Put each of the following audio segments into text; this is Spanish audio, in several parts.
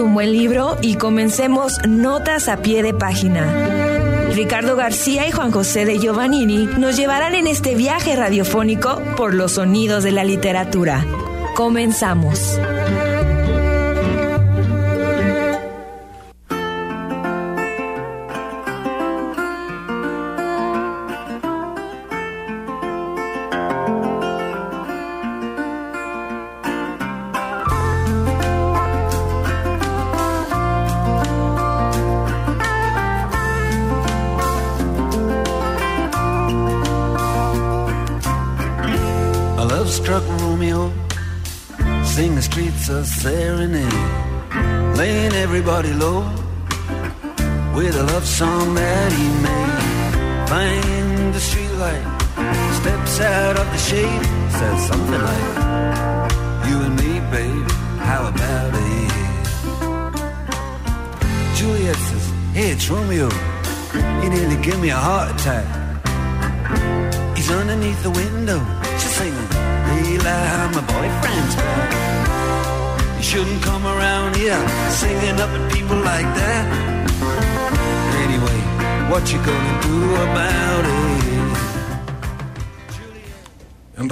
Un buen libro y comencemos notas a pie de página. Ricardo García y Juan José de Giovannini nos llevarán en este viaje radiofónico por los sonidos de la literatura. Comenzamos.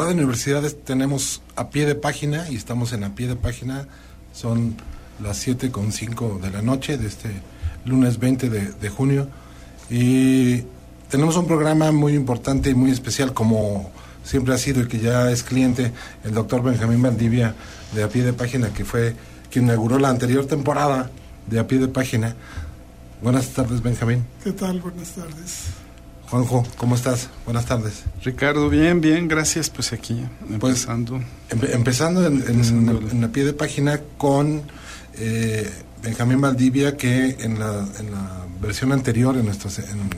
Radio Universidades tenemos a pie de página y estamos en a pie de página. Son las 7 con 5 de la noche de este lunes 20 de, junio. Y tenemos un programa muy importante y muy especial como siempre ha sido y que ya es cliente el doctor Benjamín Valdivia de a pie de página que fue quien inauguró la anterior temporada de a pie de página. Buenas tardes Benjamín. ¿Qué tal? Buenas tardes. Juanjo, ¿cómo estás? Buenas tardes. Ricardo, bien, bien, gracias. Pues aquí, pues, empezando. empezando en, la pie de página con eh, Benjamín Valdivia, que en la, en la versión anterior, en nuestro, en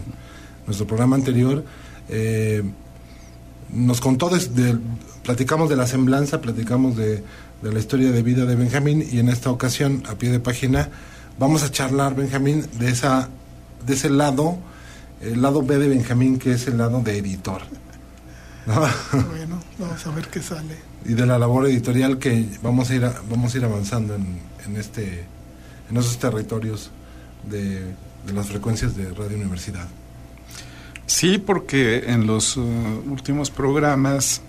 nuestro programa anterior, eh, nos contó, desde, platicamos de la semblanza, platicamos de, de la historia de vida de Benjamín y en esta ocasión, a pie de página, vamos a charlar, Benjamín, de, esa, de ese lado el lado B de Benjamín, que es el lado de editor. Bueno, vamos a ver qué sale. Y de la labor editorial que vamos a ir, vamos a ir avanzando en, en, este, en esos territorios de, de, las frecuencias de Radio Universidad. Sí, porque en los uh, últimos programas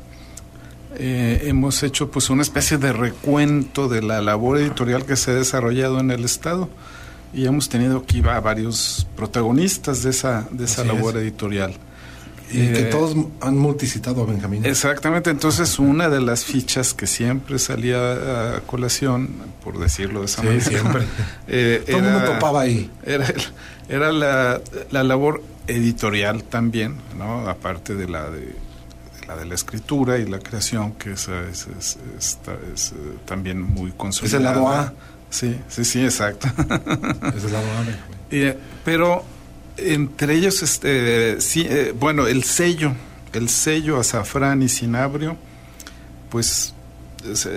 eh, hemos hecho pues una especie de recuento de la labor editorial que se ha desarrollado en el Estado y hemos tenido aquí a varios protagonistas de esa, de esa labor editorial. Y que eh, todos han multicitado a Benjamín. Exactamente, entonces una de las fichas que siempre salía a colación, por decirlo de esa manera, siempre. eh, Todo el mundo topaba ahí. Era, era la, la, labor editorial también, ¿no? aparte de la de, la de la escritura y la creación, que es, es, es, es eh, también muy consolidada. Es el lado A. Sí, sí, sí, exacto. es el lado A. Eh, pero entre ellos, este, sí, eh, bueno, el sello, el sello azafrán y cinabrio, pues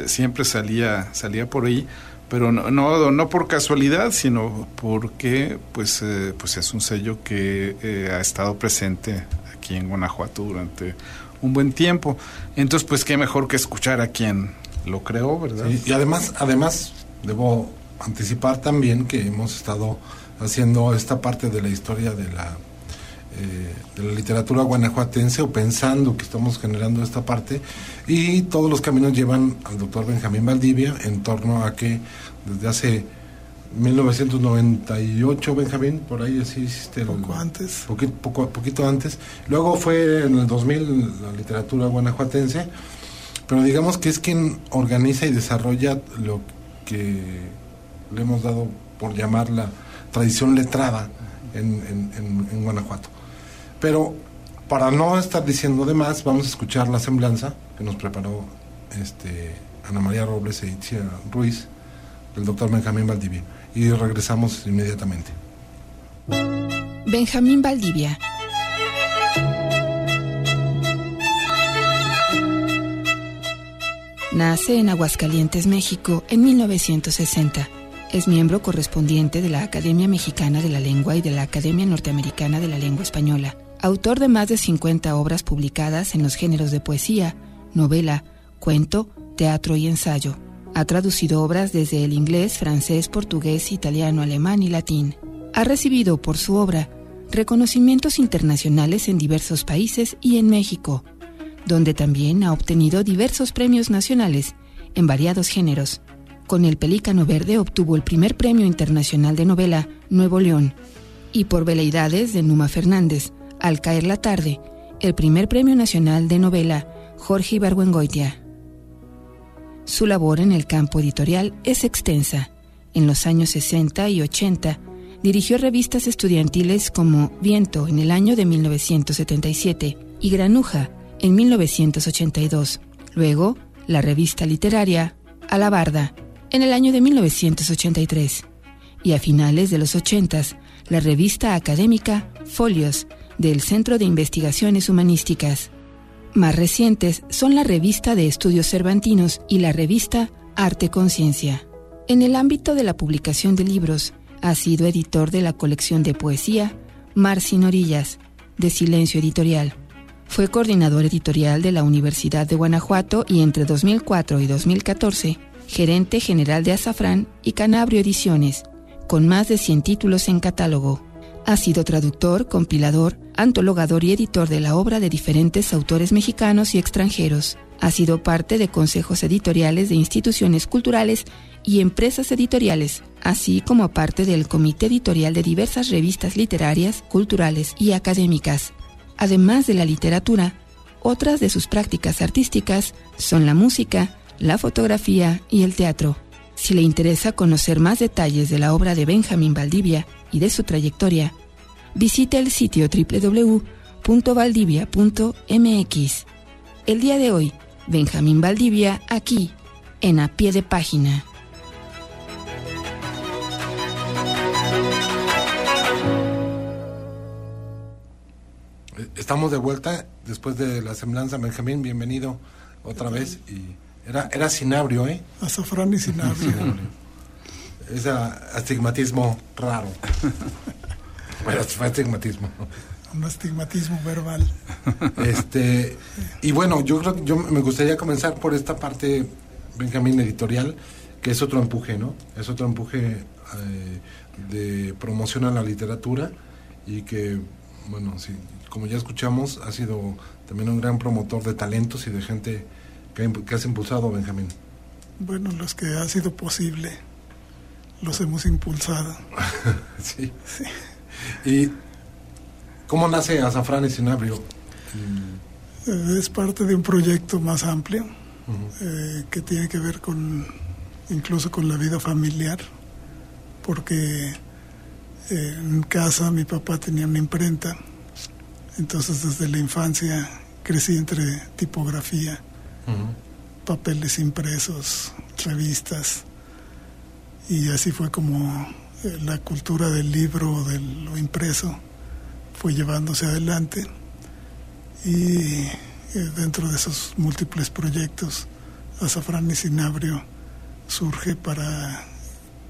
siempre salía, salía por ahí, pero no, no, no por casualidad, sino porque pues, eh, pues es un sello que ha estado presente aquí en Guanajuato durante un buen tiempo. Entonces, pues qué mejor que escuchar a quien lo creó, ¿verdad? y además, además, debo anticipar también que hemos estado haciendo esta parte de la historia de la, eh, de la literatura guanajuatense o pensando que estamos generando esta parte y todos los caminos llevan al doctor Benjamín Valdivia en torno a que desde hace 1998 Benjamín por ahí así hiciste poco antes. poquito, poco, poquito antes. Luego fue en el 2000 la literatura guanajuatense pero digamos que es quien organiza y desarrolla lo que le hemos dado por llamarla tradición letrada en, en, Guanajuato. Pero para no estar diciendo de más, vamos a escuchar la semblanza que nos preparó este, Ana María Robles e Itzia Ruiz, del doctor Benjamín Valdivia. Y regresamos inmediatamente. Benjamín Valdivia. Nace en Aguascalientes, México, en 1960 es miembro correspondiente de la Academia Mexicana de la Lengua y de la Academia Norteamericana de la Lengua Española. Autor de más de 50 obras publicadas en los géneros de poesía, novela, cuento, teatro y ensayo. Ha traducido obras desde el inglés, francés, portugués, italiano, alemán y latín. Ha recibido por su obra reconocimientos internacionales en diversos países y en México, donde también ha obtenido diversos premios nacionales en variados géneros. Con el Pelícano Verde obtuvo el primer premio internacional de novela Nuevo León y por Veleidades de Numa Fernández, Al caer la tarde, el primer premio nacional de novela Jorge Ibargüengoitia. Su labor en el campo editorial es extensa. En los años 60 y 80 dirigió revistas estudiantiles como Viento en el año de 1977 y Granuja en 1982. Luego, la revista literaria Alabarda en el año de 1983. Y a finales de los 80, la revista académica Folios del Centro de Investigaciones Humanísticas. Más recientes son la revista de Estudios Cervantinos y la revista Arte Conciencia. En el ámbito de la publicación de libros, ha sido editor de la colección de poesía Mar sin Orillas, de Silencio Editorial. Fue coordinador editorial de la Universidad de Guanajuato y entre 2004 y 2014, gerente general de Azafrán y Canabrio Ediciones, con más de 100 títulos en catálogo. Ha sido traductor, compilador, antologador y editor de la obra de diferentes autores mexicanos y extranjeros. Ha sido parte de consejos editoriales de instituciones culturales y empresas editoriales, así como parte del comité editorial de diversas revistas literarias, culturales y académicas. Además de la literatura, otras de sus prácticas artísticas son la música, la fotografía y el teatro. Si le interesa conocer más detalles de la obra de Benjamín Valdivia y de su trayectoria, visite el sitio www.valdivia.mx. El día de hoy, Benjamín Valdivia aquí, en A Pie de Página. Estamos de vuelta después de la semblanza. Benjamín, bienvenido otra vez. Y era, era cinabrio, ¿eh? Azafrán y cinabrio. Ese astigmatismo raro. bueno, fue astigmatismo. Un astigmatismo verbal. Este, y bueno, yo creo yo me gustaría comenzar por esta parte, Benjamín, editorial, que es otro empuje, ¿no? Es otro empuje eh, de promoción a la literatura y que, bueno, sí, como ya escuchamos, ha sido también un gran promotor de talentos y de gente que, que has impulsado, Benjamín. Bueno, los que ha sido posible, los hemos impulsado. sí. sí. ¿Y cómo nace Azafrán y Cinabrio? Eh, es parte de un proyecto más amplio eh, que tiene que ver con incluso con la vida familiar, porque eh, en casa mi papá tenía una imprenta, entonces desde la infancia crecí entre tipografía, papeles impresos, revistas, y así fue como eh, la cultura del libro, de lo impreso, fue llevándose adelante. Y eh, dentro de esos múltiples proyectos, Azafrán y Cinabrio surge para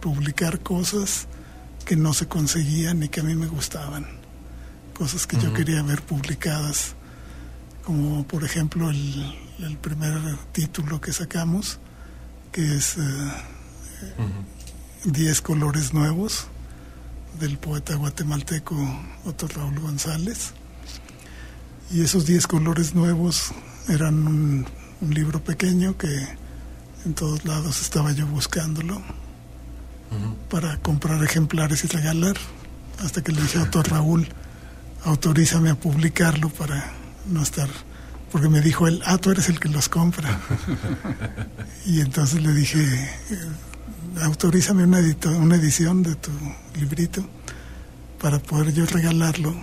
publicar cosas que no se conseguían y que a mí me gustaban, cosas que yo quería ver publicadas, como por ejemplo el, primer título que sacamos, que es... Eh, Diez colores nuevos del poeta guatemalteco Otto Raúl González. Y esos diez colores nuevos eran un, libro pequeño que en todos lados estaba yo buscándolo para comprar ejemplares y regalar. Hasta que le dije a Raúl, autorízame a publicarlo para no estar porque me dijo él, ah, tú eres el que los compra. y entonces le dije, autorízame una, una edición de tu librito para poder yo regalarlo.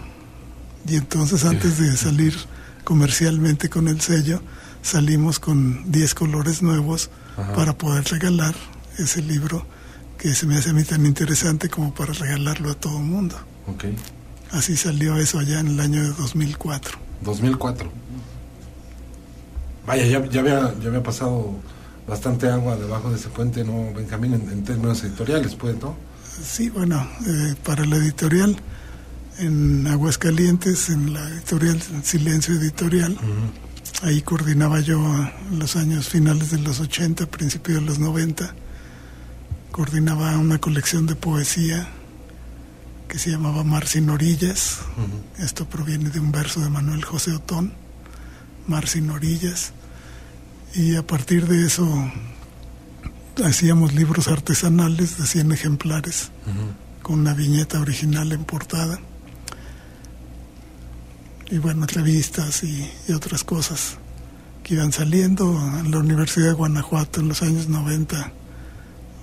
Y entonces antes de salir comercialmente con el sello, salimos con 10 colores nuevos para poder regalar ese libro que se me hace a mí tan interesante como para regalarlo a todo el mundo. Okay. Así salió eso allá en el año de 2004. 2004. Vaya, ya, ya, había, ya había pasado bastante agua debajo de ese puente, ¿no, Benjamín? En, términos editoriales, pues, ¿no? Sí, bueno, eh, para la editorial en Aguascalientes, en la editorial Silencio Editorial, ahí coordinaba yo en los años finales de los 80, principios de los 90, coordinaba una colección de poesía que se llamaba Mar sin orillas. Esto proviene de un verso de Manuel José Otón, Mar sin orillas. Y a partir de eso hacíamos libros artesanales de 100 ejemplares con una viñeta original en portada. Y bueno, revistas y, y, otras cosas que iban saliendo. En la Universidad de Guanajuato en los años 90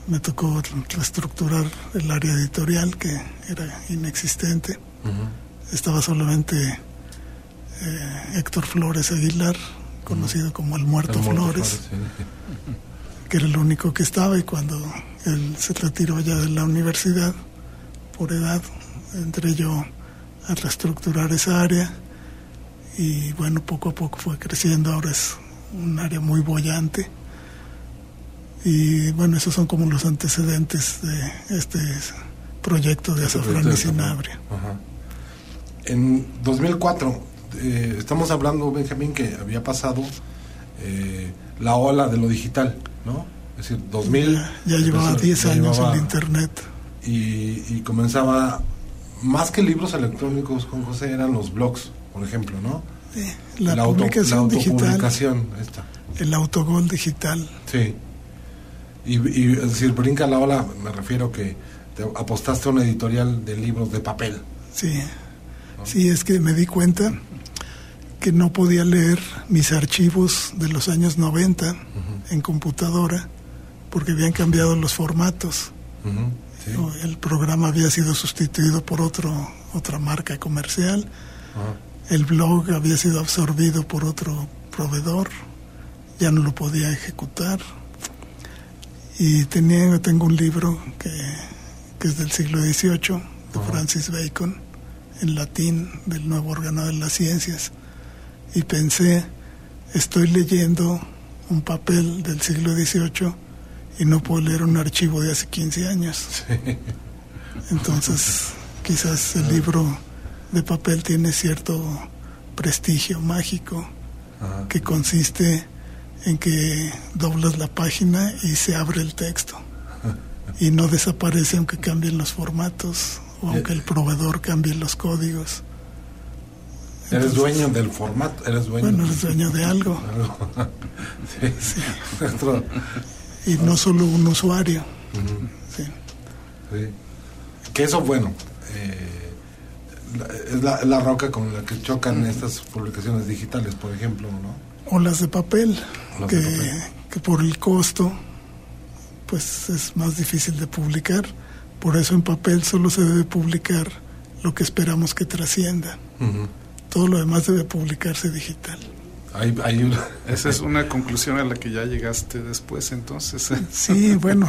me tocó reestructurar el área editorial que era inexistente. Estaba solamente eh, Héctor Flores Aguilar, conocido como el Muerto, Flores, que era el único que estaba y cuando él se retiró ya de la universidad por edad, entré yo a reestructurar esa área y bueno, poco a poco fue creciendo, ahora es un área muy bollante y bueno, esos son como los antecedentes de este proyecto de este Azafrán y Cinabria. En 2004, eh, estamos hablando, Benjamín, que había pasado eh, la ola de lo digital, ¿no? Es decir, 2000... Ya, llevaba 10 años en Internet. Y, comenzaba, más que libros electrónicos con José, eran los blogs, por ejemplo, ¿no? la, publicación digital. Esta. El autogol digital. Sí. Y, es decir, brinca la ola, me refiero que te apostaste a una editorial de libros de papel. Sí, sí, es que me di cuenta que no podía leer mis archivos de los años 90 en computadora porque habían cambiado los formatos. El programa había sido sustituido por otro, otra marca comercial. El blog había sido absorbido por otro proveedor. Ya no lo podía ejecutar y tenía, tengo un libro que, es del siglo XVIII, de Francis Bacon, en latín, del nuevo órgano de las ciencias. Y pensé, estoy leyendo un papel del siglo XVIII y no puedo leer un archivo de hace 15 años. Entonces, quizás el libro de papel tiene cierto prestigio mágico que consiste en que doblas la página y se abre el texto y no desaparece aunque cambien los formatos o aunque el proveedor cambie los códigos. eres dueño del formato, eres dueño. Bueno, eres dueño de algo. sí. Y no solo un usuario. sí. Que eso, bueno, eh, es la, la, roca con la que chocan estas publicaciones digitales, por ejemplo, ¿no? O las de papel, que, por el costo pues es más difícil de publicar. Por eso en papel solo se debe publicar lo que esperamos que trascienda. Todo lo demás debe publicarse digital. Esa es una conclusión a la que ya llegaste después, entonces. Sí, bueno,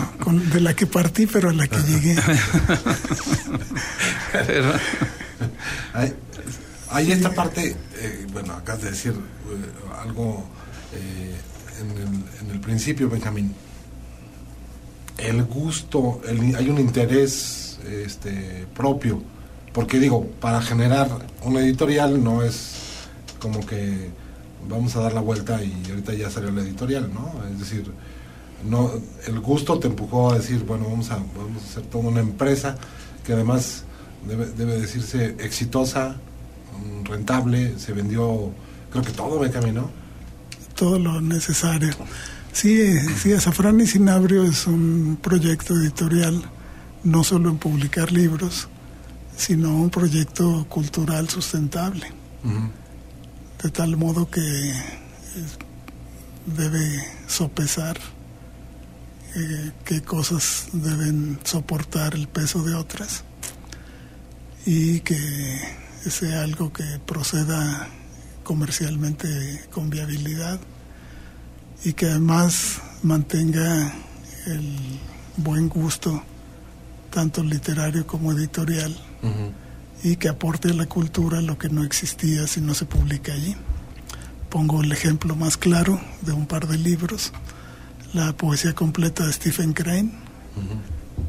de la que partí, pero a la que llegué. Hay, esta parte, eh, bueno, acá de decir, eh, algo eh, en, el, principio, Benjamín. El gusto, hay un interés este, propio, porque digo, para generar una editorial no es como que vamos a dar la vuelta y ahorita ya salió la editorial, ¿no? Es decir, no, el gusto te empujó a decir, bueno, vamos a, vamos a hacer toda una empresa que además debe, debe decirse exitosa, rentable, se vendió creo que todo me caminó. Todo lo necesario. Sí, sí, Azafrán y Cinabrio es un proyecto editorial, no solo en publicar libros, sino un proyecto cultural sustentable. De tal modo que debe sopesar eh, qué cosas deben soportar el peso de otras y que sea algo que proceda comercialmente con viabilidad y que además mantenga el buen gusto, tanto literario como editorial, y que aporte a la cultura lo que no existía si no se publica allí. Pongo el ejemplo más claro de un par de libros, la poesía completa de Stephen Crane,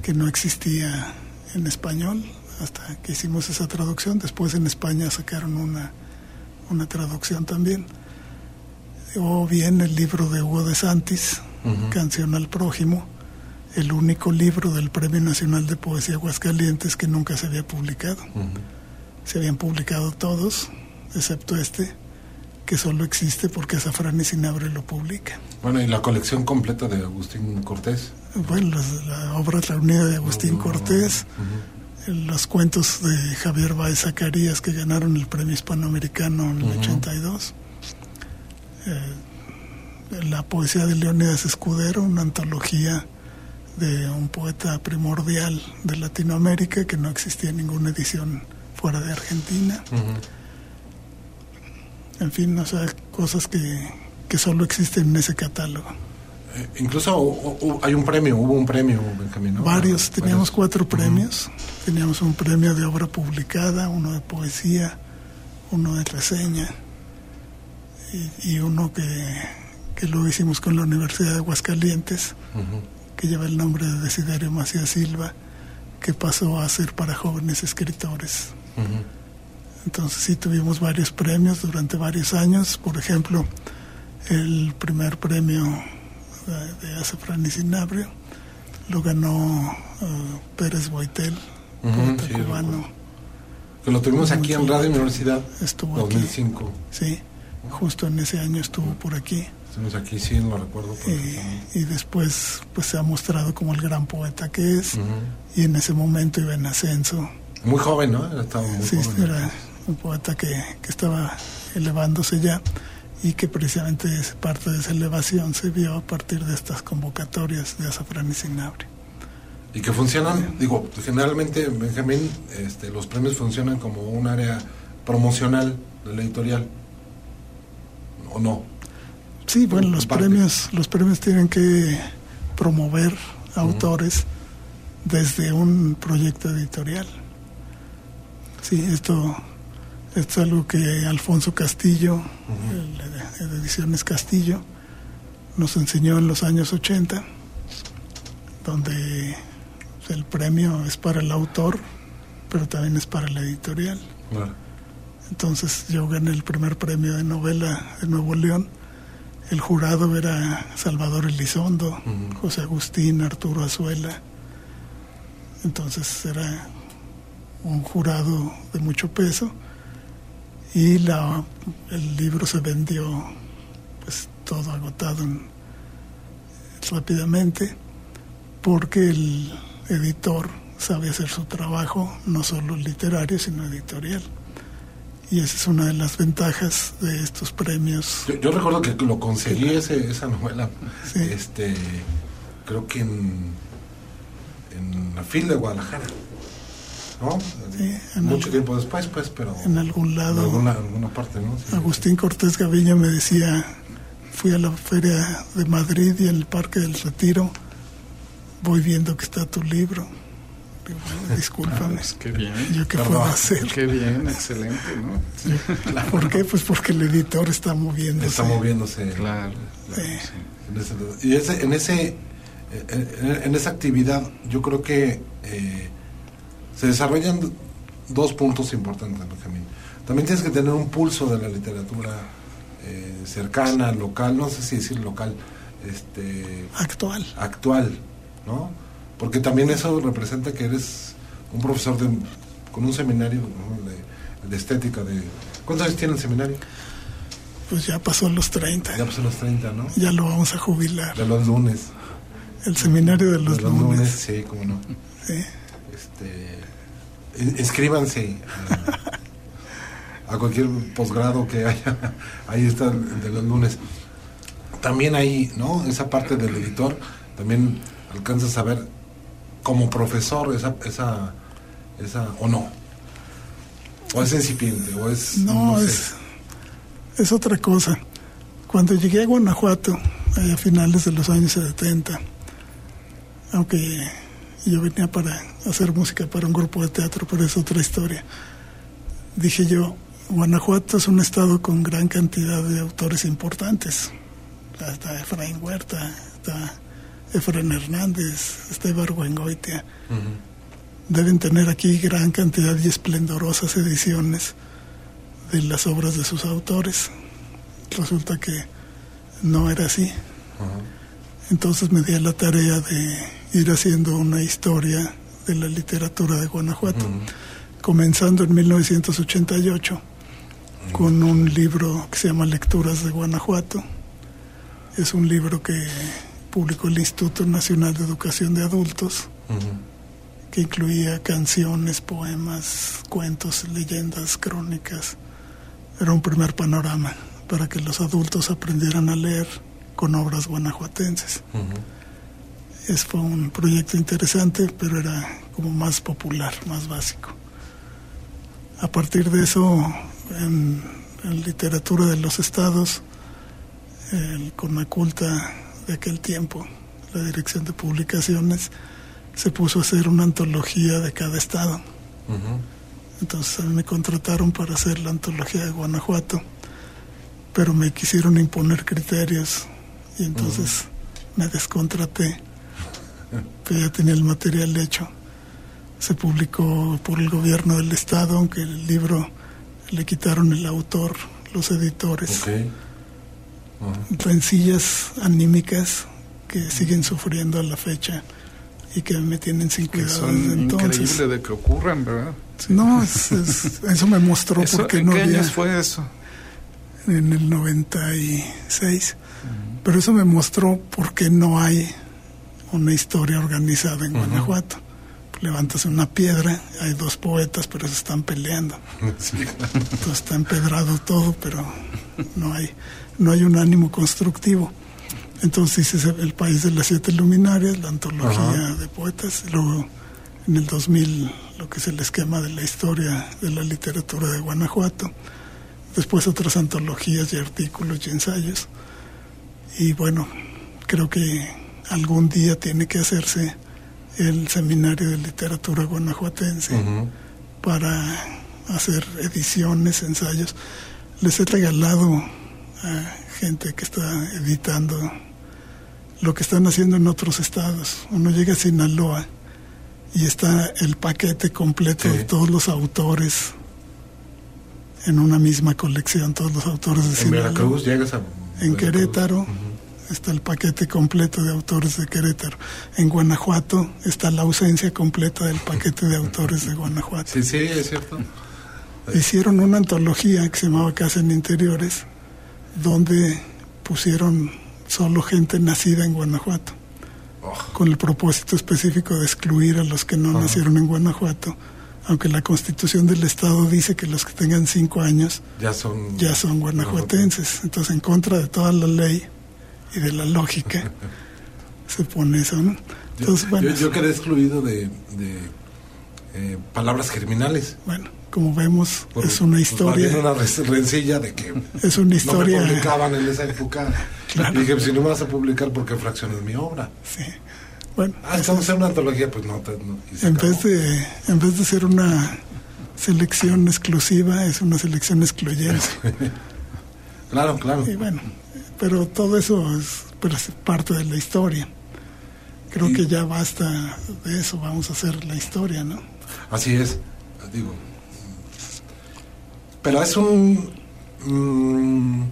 que no existía en español hasta que hicimos esa traducción. Después en España sacaron una una traducción también. o bien el libro de Hugo de Santis, Canción al Prójimo, el único libro del Premio Nacional de Poesía Aguascalientes que nunca se había publicado. Se habían publicado todos, excepto este, que solo existe porque Azafrán y Sinabre lo publica. Bueno, ¿y la colección completa de Agustín Cortés? Bueno, la, obra reunida de Agustín Cortés, los cuentos de Javier Baez Zacarías que ganaron el premio hispanoamericano en el 82. Eh, la poesía de Leónidas Escudero, una antología de un poeta primordial de Latinoamérica que no existía ninguna edición fuera de Argentina. En fin, o sea, cosas que, que solo existen en ese catálogo. Eh, incluso hay un premio, hubo un premio, Benjamín. Varios, teníamos cuatro premios. Teníamos un premio de obra publicada, uno de poesía, uno de reseña y, uno que, que, lo hicimos con la Universidad de Aguascalientes, que lleva el nombre de Desiderio Macías Silva, que pasó a ser para jóvenes escritores. Entonces sí tuvimos varios premios durante varios años. Por ejemplo, el primer premio de Azafrán y Sinabrio lo ganó uh, Pérez Boitel, poeta cubano. Que lo tuvimos aquí en Radio Universidad. Estuvo 2005. Aquí. Sí, justo en ese año estuvo por aquí. Estuvimos aquí, sí, lo recuerdo. Y, y, después pues se ha mostrado como el gran poeta que es. Y en ese momento iba en ascenso. Muy joven, ¿no? Estaba muy sí, era un poeta que, que estaba elevándose ya y que precisamente parte de esa elevación se vio a partir de estas convocatorias de Azafrán y. Y que funcionan, digo, generalmente, Benjamín, este, los premios funcionan como un área promocional de la editorial, ¿o no? Sí, bueno, los premios, los premios tienen que promover autores desde un proyecto editorial. Sí, esto esto es algo que Alfonso Castillo, de Ediciones Castillo, nos enseñó en los años 80, donde el premio es para el autor, pero también es para la editorial. Entonces yo gané el primer premio de novela de Nuevo León. El jurado era Salvador Elizondo, José Agustín, Arturo Azuela. Entonces era un jurado de mucho peso y la, el libro se vendió pues todo agotado rápidamente porque el editor sabe hacer su trabajo no solo literario sino editorial. Y esa es una de las ventajas de estos premios. Yo, recuerdo que lo conseguí ese, esa novela este creo que en en la fila de Guadalajara ¿no? Mucho tiempo después, pues, pero... En algún lado. En alguna, parte, ¿no? Agustín Cortés Gaviña me decía, fui a la feria de Madrid y en el Parque del Retiro voy viendo que está tu libro. discúlpame. Ah, qué bien. ¿Yo qué puedo hacer? Qué bien, excelente, ¿no? ¿Por qué? Pues porque el editor está moviéndose. Está moviéndose. Claro. Y ese, en, ese, en, esa actividad yo creo que... Eh, se desarrollan dos puntos importantes, Benjamín. También tienes que tener un pulso de la literatura eh, cercana, local, no sé si decir local, este, actual. Actual, ¿no? Porque también eso representa que eres un profesor de, con un seminario de, estética. de ¿Cuántos años tiene el seminario? Pues ya pasó los 30. Ya pasó los 30, ¿no? Ya lo vamos a jubilar. De los lunes. El seminario de los, de los lunes. Sí, cómo no. Sí. Este, inscríbanse a, cualquier posgrado que haya. Ahí está de los lunes. También ahí, ¿no? Esa parte del editor, también alcanzas a ver como profesor esa, esa, esa o no. O es incipiente, o es... No, es, es otra cosa. Cuando llegué a Guanajuato, a finales de los años 70, aunque yo venía para hacer música para un grupo de teatro, pero es otra historia. Dije yo, Guanajuato es un estado con gran cantidad de autores importantes. Está Efraín Huerta, está Efraín Hernández, está Ibargüengoitia. Deben tener aquí gran cantidad y esplendorosas ediciones de las obras de sus autores. Resulta que no era así. Entonces me di a la tarea de ir haciendo una historia de la literatura de Guanajuato, comenzando en 1988 con un libro que se llama Lecturas de Guanajuato. Es un libro que publicó el Instituto Nacional de Educación de Adultos, que incluía canciones, poemas, cuentos, leyendas, crónicas. Era un primer panorama para que los adultos aprendieran a leer con obras guanajuatenses. Es, fue un proyecto interesante, pero era como más popular, más básico. A partir de eso, en, en literatura de los estados, el Conaculta de aquel tiempo, la Dirección de Publicaciones, se puso a hacer una antología de cada estado. Entonces me contrataron para hacer la antología de Guanajuato, pero me quisieron imponer criterios y entonces me descontraté, que ya tenía el material hecho. Se publicó por el gobierno del estado, aunque el libro le quitaron el autor, los editores. Rencillas anímicas que siguen sufriendo a la fecha y que me tienen sin cuidado son entonces. Increíble de que ocurran, ¿verdad? No, es, es, eso me mostró ¿Eso, porque ¿en no qué había años fue eso? en el 96. Pero eso me mostró por qué no hay una historia organizada en Guanajuato. Levantas una piedra, hay dos poetas, pero se están peleando. Entonces está empedrado todo, pero no hay, no hay un ánimo constructivo. Entonces hice El País de las Siete Luminarias, la antología de poetas, y luego en el 2000 lo que es el esquema de la historia de la literatura de Guanajuato, después otras antologías y artículos y ensayos. Y bueno, creo que algún día tiene que hacerse el seminario de literatura guanajuatense para hacer ediciones, ensayos. Les he regalado a gente que está editando lo que están haciendo en otros estados. Uno llega a Sinaloa y está el paquete completo Sí. de todos los autores en una misma colección, todos los autores de En Sinaloa. Veracruz llegas a. En Veracruz. Querétaro está el paquete completo de autores de Querétaro. En Guanajuato está la ausencia completa del paquete de autores de Guanajuato. Sí, sí, es cierto. Hicieron una antología que se llamaba Casa en Interiores, donde pusieron solo gente nacida en Guanajuato, Oh, con el propósito específico de excluir a los que no nacieron en Guanajuato, aunque la constitución del Estado dice que los que tengan cinco años ya son. ya son guanajuatenses. Entonces, en contra de toda la ley y de la lógica, se pone eso, ¿no? Yo, Entonces, bueno, yo, yo quedé excluido de, de eh, palabras criminales. bueno, como vemos, Por- es una pues, historia, una res- rencilla de que es una no me historia, publicaban en esa época. Claro. Dije, pues, si no me vas a publicar, ¿por qué fraccionas mi obra? sí. Bueno, Ah, estamos en una antología, pues no. te- no, en acabó. vez de en vez de ser una selección exclusiva, es una selección excluyente. Claro, claro. Y bueno, pero todo eso es, parte de la historia. Creo que ya basta de eso, vamos a hacer la historia, ¿no? Así es, digo. Pero es un. mm,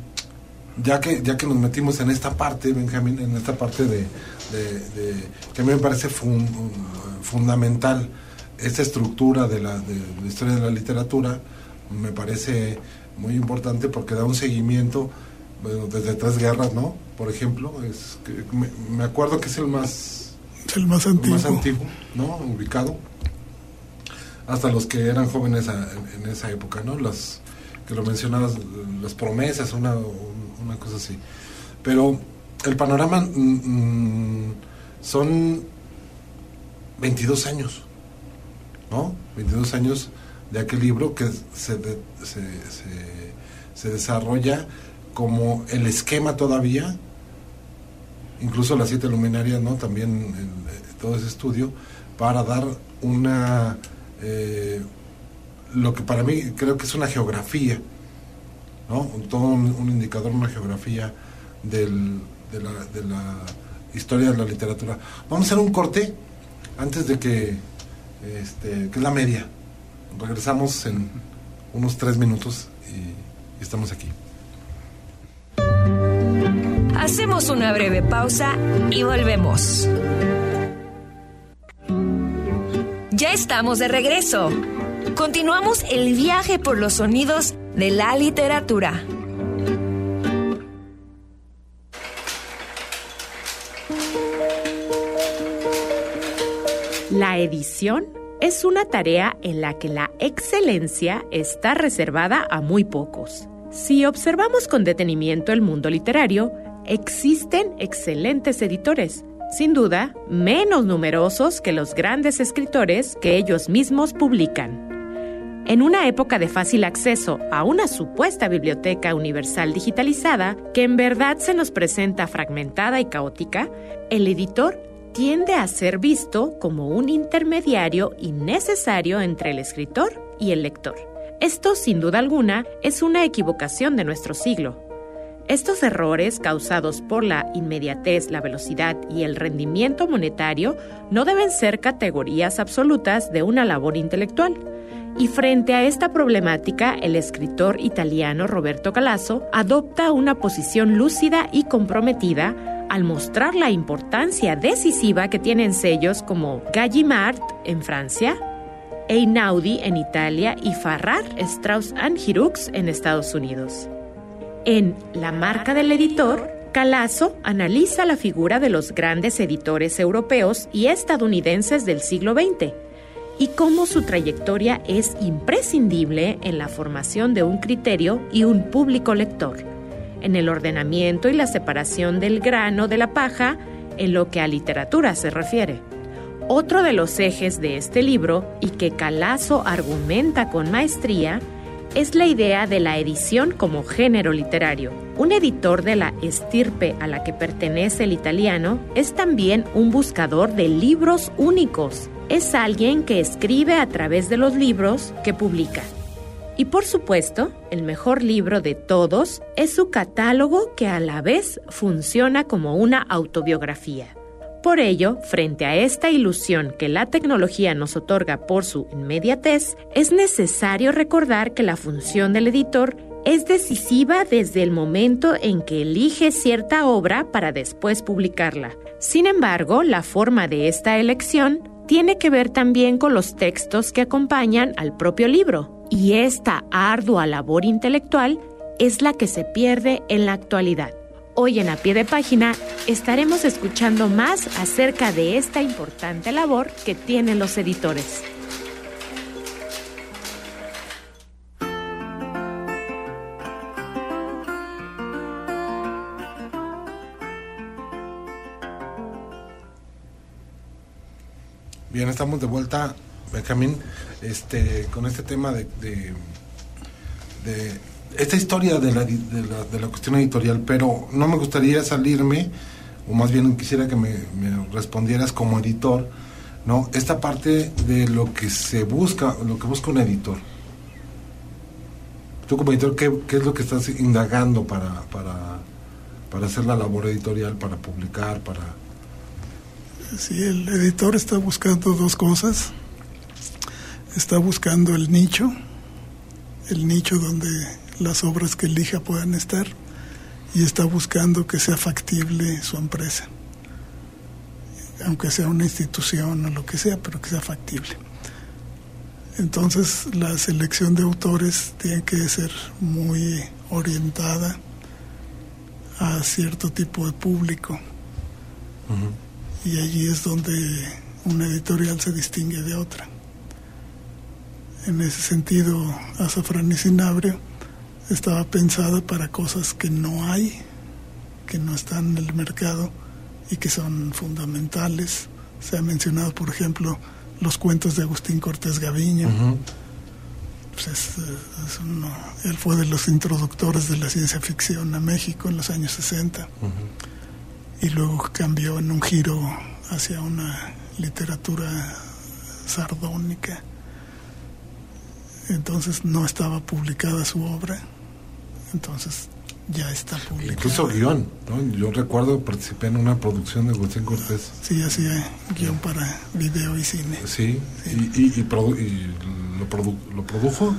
ya que ya que nos metimos en esta parte, Benjamín, en esta parte de, de- de- que a mí me parece fun- fundamental esta estructura de la, de la historia de la literatura, me parece muy importante porque da un seguimiento bueno, desde tres guerras, ¿no? Por ejemplo, es que me, me acuerdo que es el más el más antiguo. más antiguo, ¿no? Ubicado. Hasta los que eran jóvenes a- en, en esa época, ¿no? Las que lo mencionabas, las promesas, una, una cosa así. Pero el panorama mm, mm, son 22 años, ¿no? 22 años de aquel libro que se, de- se, se- se desarrolla como el esquema todavía incluso las siete luminarias, ¿no? También el- eh, todo ese estudio para dar una eh, lo que para mí creo que es una geografía, ¿no? Todo un, indicador, una geografía del- de, la, historia de la literatura. Vamos a hacer un corte antes de que, este, que es la media. Regresamos en unos tres minutos y estamos aquí. Hacemos una breve pausa y volvemos. Ya estamos de regreso. Continuamos el viaje por los sonidos de la literatura. La edición es una tarea en la que la excelencia está reservada a muy pocos. Si observamos con detenimiento el mundo literario, existen excelentes editores, sin duda menos numerosos que los grandes escritores que ellos mismos publican. En una época de fácil acceso a una supuesta biblioteca universal digitalizada, que en verdad se nos presenta fragmentada y caótica, el editor tiende a ser visto como un intermediario innecesario entre el escritor y el lector. Esto, sin duda alguna, es una equivocación de nuestro siglo. Estos errores causados por la inmediatez, la velocidad y el rendimiento monetario no deben ser categorías absolutas de una labor intelectual. Y frente a esta problemática, el escritor italiano Roberto Calasso adopta una posición lúcida y comprometida al mostrar la importancia decisiva que tienen sellos como Gallimard en Francia, Einaudi en Italia y Farrar, Strauss Girux en Estados Unidos. En La marca del editor, Calazo analiza la figura de los grandes editores europeos y estadounidenses del siglo XX y cómo su trayectoria es imprescindible en la formación de un criterio y un público lector en el ordenamiento y la separación del grano de la paja en lo que a literatura se refiere. Otro de los ejes de este libro, y que Calazo argumenta con maestría, es la idea de la edición como género literario. Un editor de la estirpe a la que pertenece el italiano es también un buscador de libros únicos. Es alguien que escribe a través de los libros que publica. Y por supuesto, el mejor libro de todos es su catálogo que a la vez funciona como una autobiografía. Por ello, frente a esta ilusión que la tecnología nos otorga por su inmediatez, es necesario recordar que la función del editor es decisiva desde el momento en que elige cierta obra para después publicarla. Sin embargo, la forma de esta elección tiene que ver también con los textos que acompañan al propio libro, y esta ardua labor intelectual es la que se pierde en la actualidad. Hoy en A Pie de Página estaremos escuchando más acerca de esta importante labor que tienen los editores. Bien, estamos de vuelta Benjamín, este, con este tema de, de, esta historia de la, de, la, cuestión editorial, pero no me gustaría salirme, o más bien quisiera que me, respondieras como editor, ¿no? Esta parte de lo que se busca, lo que busca un editor. Tú como editor, ¿qué, qué es lo que estás indagando para, para, para hacer la labor editorial, para publicar, para... Sí, el editor está buscando dos cosas está buscando el nicho, el nicho donde las obras que elija puedan estar y está buscando que sea factible su empresa, aunque sea una institución o lo que sea, pero que sea factible. Entonces la selección de autores tiene que ser muy orientada a cierto tipo de público. Y allí es donde una editorial se distingue de otra en ese sentido, Azafrán y Cinabrio estaba pensada para cosas que no hay, que no están en el mercado y que son fundamentales. Se ha mencionado, por ejemplo, los cuentos de Agustín Cortés Gaviño. Pues él fue de los introductores de la ciencia ficción a México en los años 60 y luego cambió en un giro hacia una literatura sardónica. Entonces no estaba publicada su obra, entonces ya está publicada. Incluso guion, ¿no? Yo recuerdo participé en una producción de Agustín Cortés. Sí, hacía guion para video y cine. Sí, Y, y, lo, produjo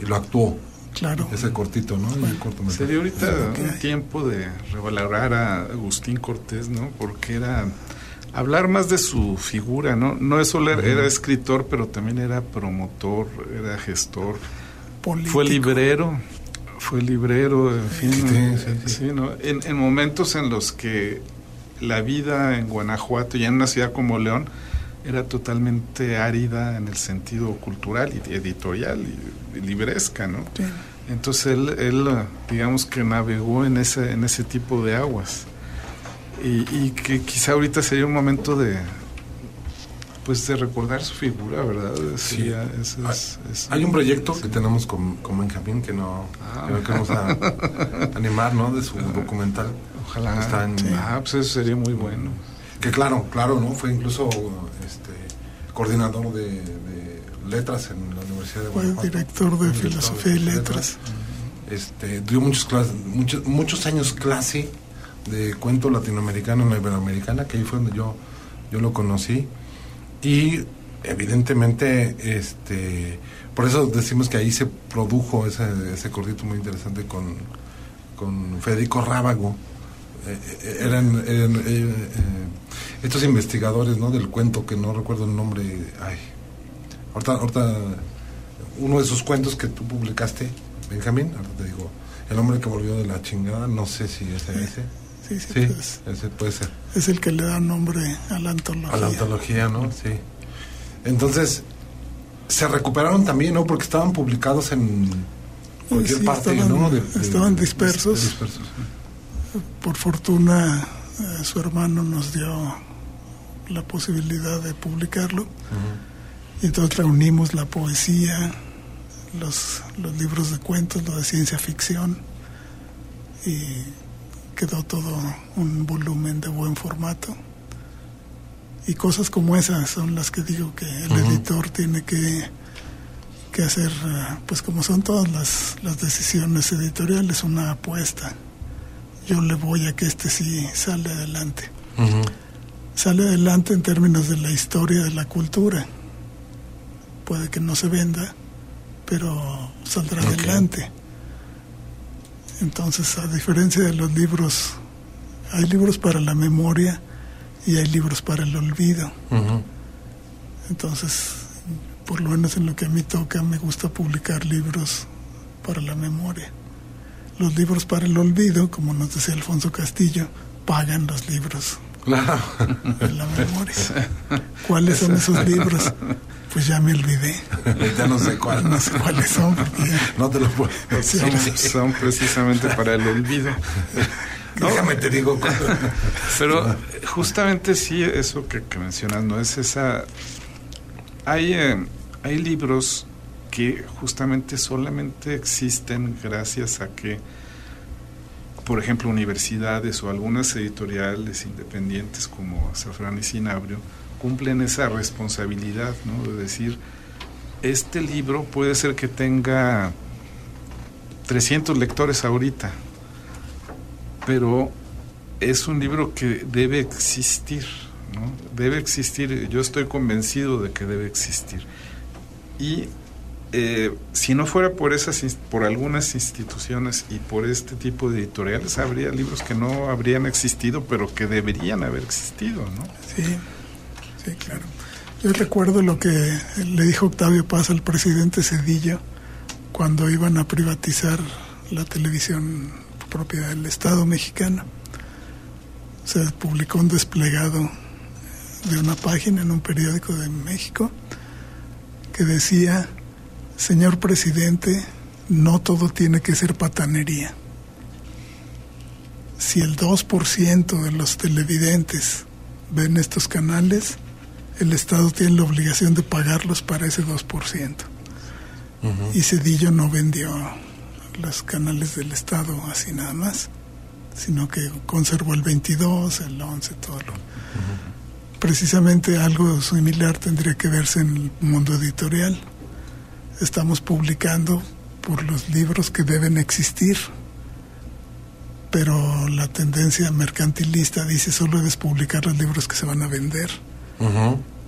y lo actuó. Claro. Ese cortito, ¿no? Sería ahorita un tiempo de revalorar a Agustín Cortés, ¿no? Porque era hablar más de su figura, ¿no? No es solo era, escritor, pero también era promotor, era gestor, fue librero, fue librero, en fin, sí, ¿no? en, momentos en los que la vida en Guanajuato y en una ciudad como León era totalmente árida en el sentido cultural y editorial y, libresca, ¿no? Entonces él, él, digamos que navegó en ese, en ese tipo de aguas y, que quizá ahorita sería un momento de pues de recordar su figura, ¿verdad? Sí. hay, un proyecto que tenemos con, con Benjamín que no ah. que vamos a animar, ¿no? De su documental. Ojalá. Está en, Ah, pues eso sería muy bueno. Que claro, claro, ¿no? Fue incluso este coordinador de, letras en la Universidad de Guanajuato. Fue director de Filosofía y Letras. Este, dio muchos, muchos, muchos años clase de cuento latinoamericano en la iberoamericana, que ahí fue donde yo, yo lo conocí. Y evidentemente, este, por eso decimos que ahí se produjo ese, ese cortito muy interesante con, con Federico Rábago. Eh, eh, eran, eh, estos investigadores ¿no? del cuento, que no recuerdo el nombre. Ay, ahorita, ahorita, uno de esos cuentos que tú publicaste, Benjamín, ahora te digo, El hombre que volvió de la chingada, no sé si es ese. Sí, sí, pues, ese puede ser. Es el que le da nombre a la antología. A la antología, ¿no? Sí. Entonces, se recuperaron también, ¿no? Porque estaban publicados en cualquier parte, estaban, ¿no? estaban dispersos. Por fortuna, eh, su hermano nos dio la posibilidad de publicarlo. Y entonces reunimos la poesía, los, los libros de cuentos, lo de ciencia ficción. Y quedó todo un volumen de buen formato. Y cosas como esas son las que digo que el editor tiene que, que hacer, eh, pues como son todas las, las decisiones editoriales, una apuesta. Yo le voy a que este sí sale adelante. Sale adelante en términos de la historia de la cultura. Puede que no se venda, pero saldrá adelante entonces, a diferencia de los libros, hay libros para la memoria y hay libros para el olvido. Entonces, por lo menos en lo que a mí toca, me gusta publicar libros para la memoria. Los libros para el olvido, como nos decía Alfonso Castillo, pagan los libros de la memoria. ¿Cuáles son esos libros? Pues ya me olvidé. ya no sé cuáles. No sé cuáles son. no te lo puedo son, precisamente para el olvido. Déjame te digo. Pero justamente sí, eso que, mencionas, ¿no? Es esa... Hay, eh, hay libros que justamente solamente existen gracias a que, por ejemplo, universidades o algunas editoriales independientes como Safran y Cinabrio, cumplen esa responsabilidad, ¿no? De decir, este libro puede ser que tenga 300 lectores ahorita, pero es un libro que debe existir, ¿no? Debe existir, yo estoy convencido de que debe existir. Y eh, si no fuera por esas por algunas instituciones y por este tipo de editoriales habría libros que no habrían existido pero que deberían haber existido no sí Sí, claro. Yo recuerdo lo que le dijo Octavio Paz al presidente Cedillo cuando iban a privatizar la televisión propiedad del Estado mexicano. Se publicó un desplegado de una página en un periódico de México que decía, señor presidente, no todo tiene que ser patanería. Si el 2% de los televidentes ven estos canales, el Estado tiene la obligación de pagarlos para ese 2%. Y Cedillo no vendió los canales del Estado así nada más, sino que conservó el 22, el 11, todo lo. Precisamente algo similar tendría que verse en el mundo editorial. Estamos publicando por los libros que deben existir, pero la tendencia mercantilista dice solo debes publicar los libros que se van a vender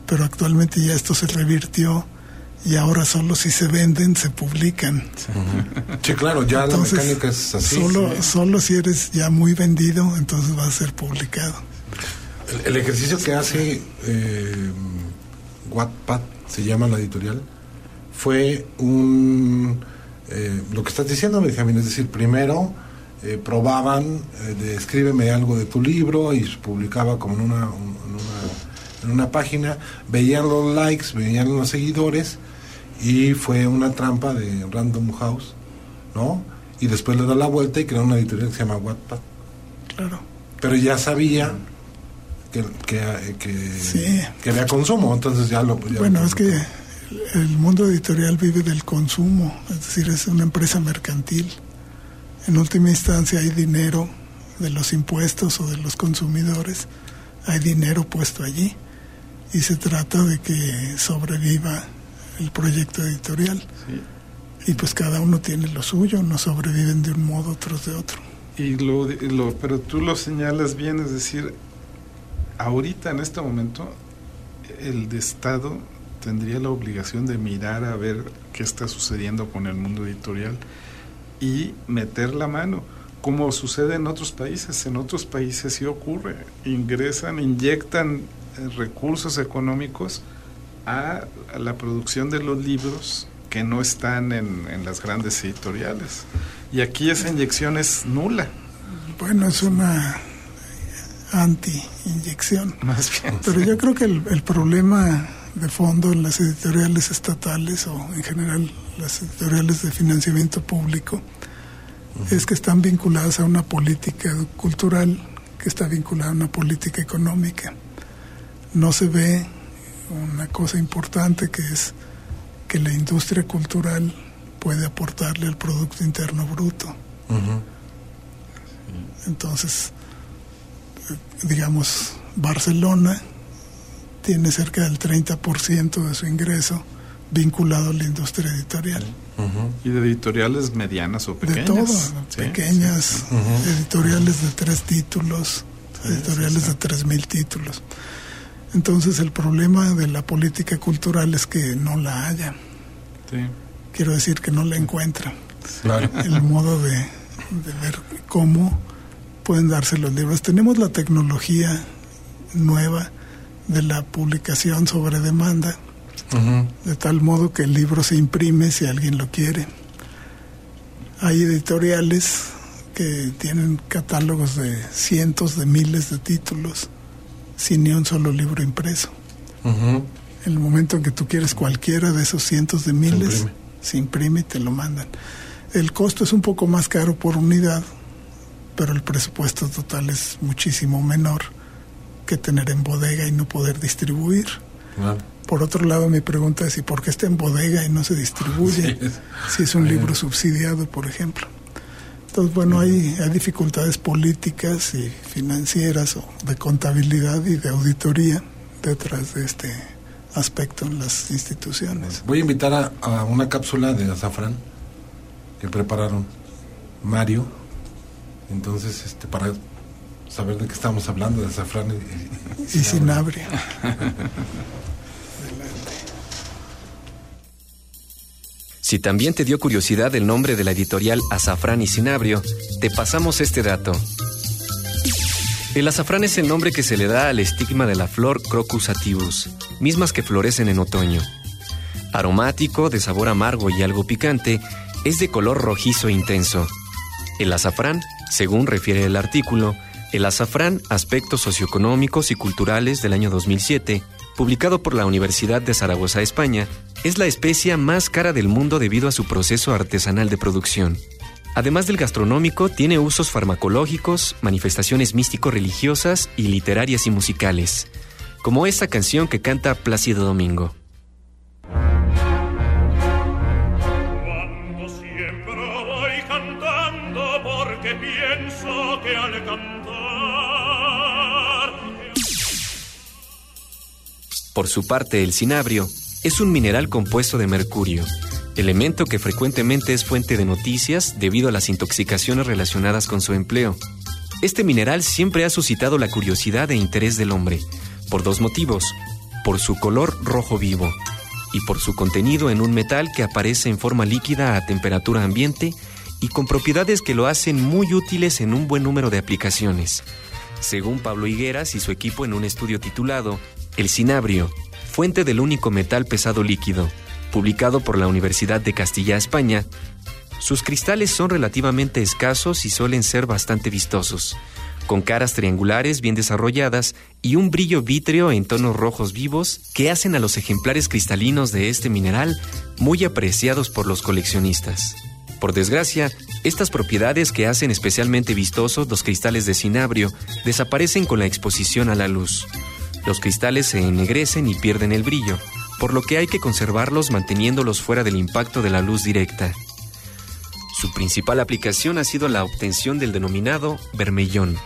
pero actualmente ya esto se revirtió y ahora solo si se venden se publican. Sí, claro, ya la mecánica es así. Solo, solo si eres ya muy vendido, entonces va a ser publicado. El, ejercicio que hace eh, Wattpad, se llama la editorial, fue un... Eh, lo que estás diciendo, Benjamín, es decir, primero eh, probaban eh, de escríbeme algo de tu libro y publicaba como en una, en una, en una página, veían los likes, veían los seguidores y fue una trampa de Random House, ¿no? Y después le da la vuelta y creó una editorial que se llama Wattpad. Claro. Pero ya sabía que, que, que, que había consumo, entonces ya lo... bueno, es que el mundo editorial vive del consumo, es decir, es una empresa mercantil. En última instancia hay dinero de los impuestos o de los consumidores, hay dinero puesto allí y se trata de que sobreviva el proyecto editorial. Y pues cada uno tiene lo suyo, no sobreviven de un modo, otros de otro. Y lo, lo, pero tú lo señalas bien, es decir, ahorita en este momento el de Estado tendría la obligación de mirar a ver qué está sucediendo con el mundo editorial y meter la mano, como sucede en otros países. En otros países sí ocurre, ingresan, inyectan recursos económicos a, la producción de los libros que no están en, en las grandes editoriales. Y aquí esa inyección es nula. Bueno, es una anti-inyección. Más bien. Pero yo creo que el, el, problema de fondo en las editoriales estatales o en general las editoriales de financiamiento público es que están vinculadas a una política cultural que está vinculada a una política económica. No se ve una cosa importante que es que la industria cultural puede aportarle al Producto Interno Bruto. Entonces, digamos, Barcelona tiene cerca del 30% de su ingreso vinculado a la industria editorial. ¿Y de editoriales medianas o pequeñas? De todo, pequeñas, editoriales de tres títulos, editoriales de tres mil títulos. Entonces el problema de la política cultural es que no la haya. Quiero decir que no la encuentra. El modo de, de ver cómo pueden darse los libros. Tenemos la tecnología nueva de la publicación sobre demanda, de tal modo que el libro se imprime si alguien lo quiere. Hay editoriales que tienen catálogos de cientos de miles de títulos sin ni un solo libro impreso. En el momento en que tú quieres cualquiera de esos cientos de miles, se imprime y te lo mandan. El costo es un poco más caro por unidad, pero el presupuesto total es muchísimo menor que tener en bodega y no poder distribuir. Por otro lado, mi pregunta es, ¿y por qué está en bodega y no se distribuye? si es un libro subsidiado, por ejemplo. Entonces, bueno, hay, hay dificultades políticas y financieras o de contabilidad y de auditoría detrás de este aspecto en las instituciones. Voy a invitar a, a una cápsula de azafrán que prepararon Mario. Entonces, este, para saber de qué estamos hablando, de azafrán y, y, y. Si también te dio curiosidad el nombre de la editorial Azafrán y Cinabrio, te pasamos este dato. El azafrán es el nombre que se le da al estigma de la flor Crocus sativus, mismas que florecen en otoño. Aromático, de sabor amargo y algo picante, es de color rojizo intenso. El azafrán, según refiere el artículo, el azafrán, aspectos socioeconómicos y culturales del año 2007, publicado por la Universidad de Zaragoza, España, es la especia más cara del mundo debido a su proceso artesanal de producción. Además del gastronómico, tiene usos farmacológicos, manifestaciones místico-religiosas y literarias y musicales, como esta canción que canta Plácido Domingo. Cuando siempre voy cantando porque pienso que al cantar Por su parte, el cinabrio es un mineral compuesto de mercurio, elemento que frecuentemente es fuente de noticias debido a las intoxicaciones relacionadas con su empleo. Este mineral siempre ha suscitado la curiosidad e interés del hombre, por dos motivos. Por su color rojo vivo, y por su contenido en un metal que aparece en forma líquida a temperatura ambiente y con propiedades que lo hacen muy útiles en un buen número de aplicaciones. Según Pablo Higueras y su equipo en un estudio titulado El cinabrio, fuente del único metal pesado líquido, publicado por la Universidad de Castilla, España, sus cristales son relativamente escasos y suelen ser bastante vistosos, con caras triangulares bien desarrolladas y un brillo vítreo en tonos rojos vivos que hacen a los ejemplares cristalinos de este mineral muy apreciados por los coleccionistas. Por desgracia, estas propiedades que hacen especialmente vistosos los cristales de cinabrio desaparecen con la exposición a la luz. Los cristales se ennegrecen y pierden el brillo, por lo que hay que conservarlos manteniéndolos fuera del impacto de la luz directa. Su principal aplicación ha sido la obtención del denominado vermellón,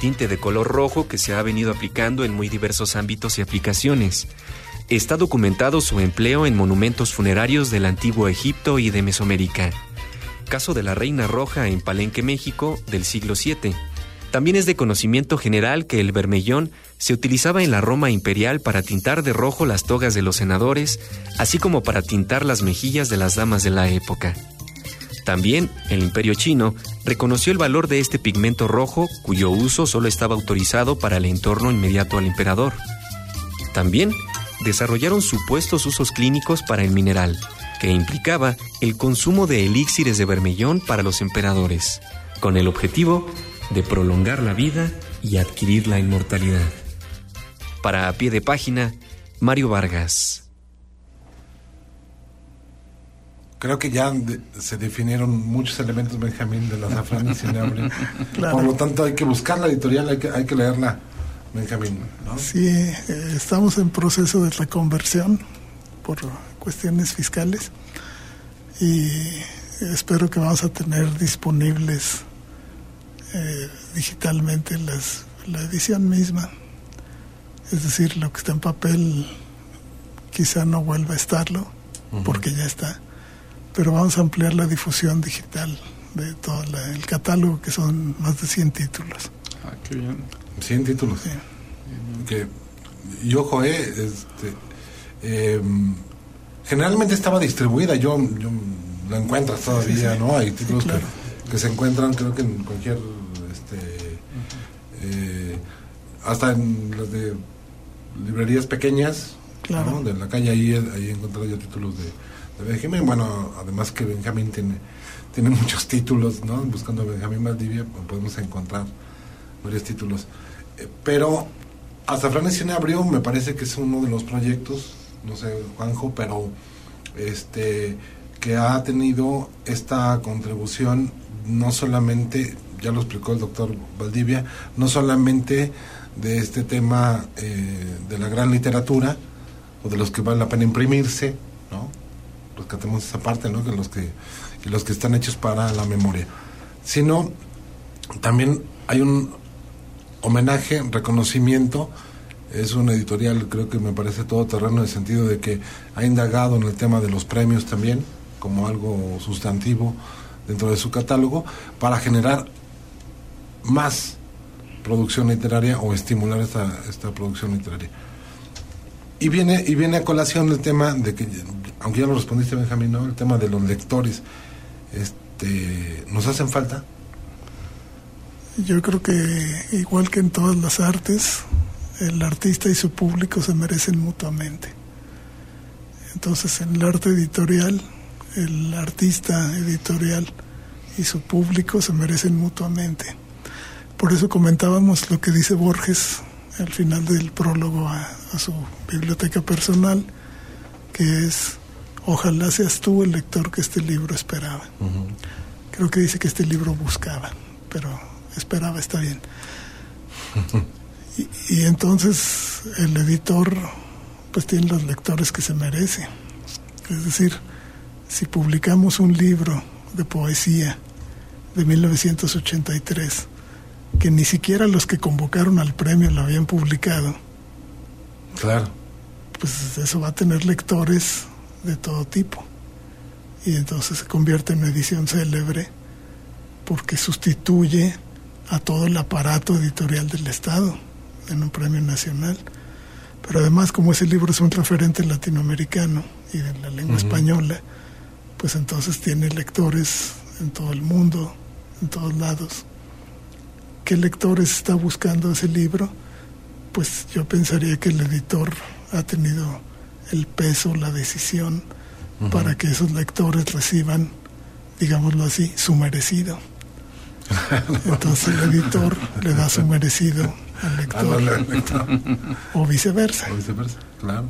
tinte de color rojo que se ha venido aplicando en muy diversos ámbitos y aplicaciones. Está documentado su empleo en monumentos funerarios del antiguo Egipto y de Mesoamérica. Caso de la Reina Roja en Palenque, México, del siglo VII. También es de conocimiento general que el vermellón se utilizaba en la Roma imperial para tintar de rojo las togas de los senadores, así como para tintar las mejillas de las damas de la época. También el imperio chino reconoció el valor de este pigmento rojo cuyo uso solo estaba autorizado para el entorno inmediato al emperador. También desarrollaron supuestos usos clínicos para el mineral, que implicaba el consumo de elixires de vermellón para los emperadores, con el objetivo de prolongar la vida y adquirir la inmortalidad. Para a pie de página, Mario Vargas. creo que ya se definieron muchos elementos, Benjamín, de la azafrán y cinabrio. Por lo tanto, hay que buscar la editorial, hay que, hay que leerla, Benjamín. Sí, eh, estamos en proceso de reconversión por cuestiones fiscales y espero que vamos a tener disponibles eh, digitalmente las, la edición misma. Es decir, lo que está en papel quizá no vuelva a estarlo, porque ya está pero vamos a ampliar la difusión digital de todo el catálogo, que son más de 100 títulos. Ah, qué bien. 100 títulos. Sí. Que, y ojo, eh, este, em, generalmente estaba distribuida, yo, yo la encuentras todavía, ¿no? Hay títulos que, se encuentran, creo que en cualquier, este, eh, hasta en las de librerías pequeñas, claro. de la calle, ahí, ahí he encontrado yo títulos de Benjamín, bueno, además que Benjamín tiene, tiene muchos títulos, ¿no? Buscando a Benjamín Valdivia pues, podemos encontrar varios títulos. Eh, pero Azafrán y Cinabrio me parece que es uno de los proyectos, no sé, Juanjo, pero este que ha tenido esta contribución no solamente, ya lo explicó el doctor Valdivia, no solamente de este tema eh, de la gran literatura, o de los que vale la pena imprimirse, ¿no? rescatemos esa parte, ¿no? Que los que, los que están hechos para la memoria. Sino también hay un homenaje, reconocimiento, es una editorial, creo que me parece todo terreno en el sentido de que ha indagado en el tema de los premios también, como algo sustantivo dentro de su catálogo, para generar más producción literaria o estimular esta, esta producción literaria. Y viene, y viene a colación el tema de que aunque ya lo respondiste Benjamín, ¿no? el tema de los lectores, este, ¿nos hacen falta? Yo creo que igual que en todas las artes, el artista y su público se merecen mutuamente. Entonces en el arte editorial, el artista editorial y su público se merecen mutuamente. Por eso comentábamos lo que dice Borges al final del prólogo a, a su biblioteca personal, que es Ojalá seas tú el lector que este libro esperaba. Creo que dice que este libro buscaba, pero esperaba está bien. y, entonces el editor pues tiene los lectores que se merece. Es decir, si publicamos un libro de poesía de 1983, que ni siquiera los que convocaron al premio lo habían publicado. Claro. Pues eso va a tener lectores de todo tipo. Y entonces se convierte en una edición célebre porque sustituye a todo el aparato editorial del Estado en un premio nacional. Pero además, como ese libro es un referente latinoamericano y de la lengua española, pues entonces tiene lectores en todo el mundo, en todos lados. ¿Qué lectores está buscando ese libro? Pues yo pensaría que el editor ha tenido el peso, la decisión para que esos lectores reciban, digámoslo así, su merecido. Entonces el editor le da su merecido al lector. o viceversa. O viceversa, claro.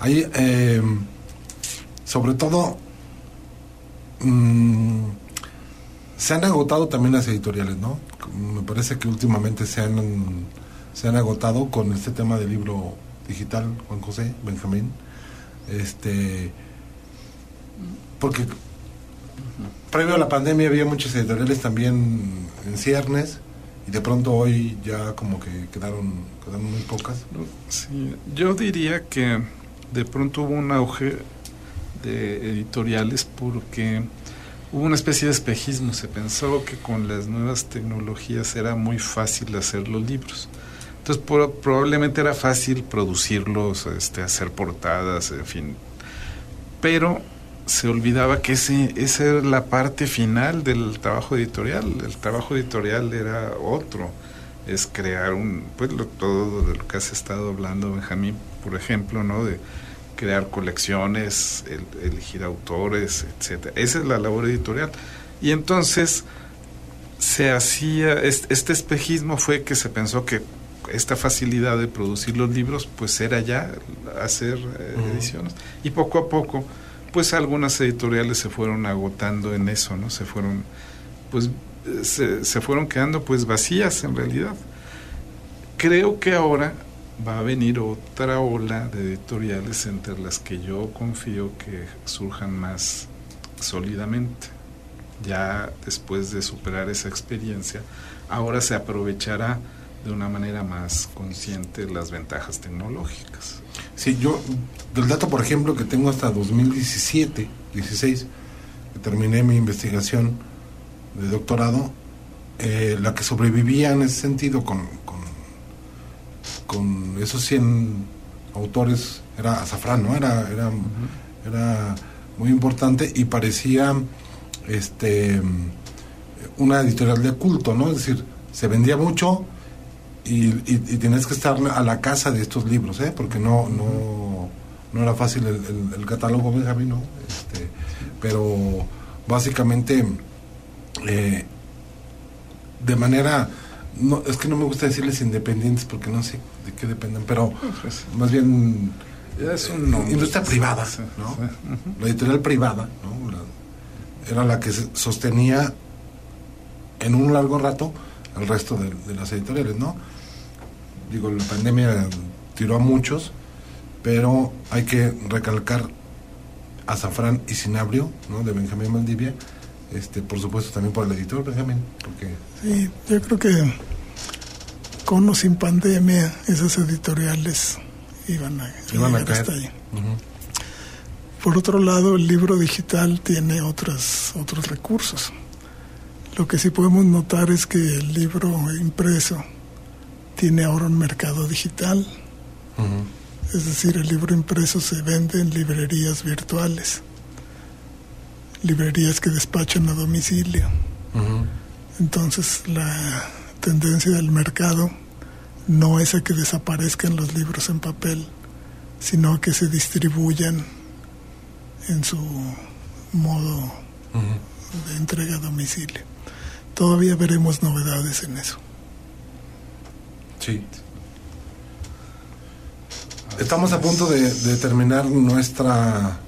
Hay, eh, sobre todo, mm, se han agotado también las editoriales, ¿no? Me parece que últimamente se han, se han agotado con este tema del libro digital, Juan José, Benjamín. Este, porque previo a la pandemia había muchas editoriales también en ciernes y de pronto hoy ya como que quedaron, quedaron muy pocas. Yo diría que de pronto hubo un auge de editoriales porque hubo una especie de espejismo. Se pensó que con las nuevas tecnologías era muy fácil hacer los libros. Entonces probablemente era fácil producirlos, este, hacer portadas, en fin. Pero se olvidaba que ese, esa era la parte final del trabajo editorial. El trabajo editorial era otro. Es crear un, pues todo de lo que has estado hablando, Benjamín, por ejemplo, ¿no? De crear colecciones, elegir autores, etcétera. Esa es la labor editorial. Y entonces se hacía, este espejismo fue que se pensó que esta facilidad de producir los libros, pues era ya hacer eh, ediciones. Y poco a poco, pues algunas editoriales se fueron agotando en eso, ¿no? Se fueron, pues, se, se fueron quedando pues vacías en realidad. Creo que ahora va a venir otra ola de editoriales entre las que yo confío que surjan más sólidamente. Ya después de superar esa experiencia, ahora se aprovechará de una manera más consciente las ventajas tecnológicas. Sí, yo, del dato, por ejemplo, que tengo hasta 2017, 16, que terminé mi investigación de doctorado, eh, la que sobrevivía en ese sentido con, con, esos 100 autores era Azafrán, ¿no? Era, era, era muy importante y parecía este una editorial de culto, ¿no? Es decir, se vendía mucho, y, y, tienes que estar a la casa de estos libros, ¿eh? porque no, no, no era fácil el, catálogo, Benjamín, ¿no? Este, pero básicamente eh, de manera, no, es que no me gusta decirles independientes porque no sé de qué dependen, pero pues, más bien es un industria privada, ¿no? La editorial privada, ¿no? era la que sostenía en un largo rato el resto de, de las editoriales, ¿no? digo, la pandemia tiró a muchos, pero hay que recalcar Azafrán y Sinabrio, ¿no? De Benjamín Maldivia, este, por supuesto también por el editor Benjamín, porque... Sí, yo creo que con o sin pandemia esas editoriales iban a, iban a caer. Por otro lado, el libro digital tiene otras, otros recursos. Lo que sí podemos notar es que el libro impreso tiene ahora un mercado digital. Es decir, el libro impreso se vende en librerías virtuales, librerías que despachan a domicilio. Entonces la tendencia del mercado no es a que desaparezcan los libros en papel, sino a que se distribuyan en su modo de entrega a domicilio. Todavía veremos novedades en eso. Sí. Estamos a punto de, terminar nuestra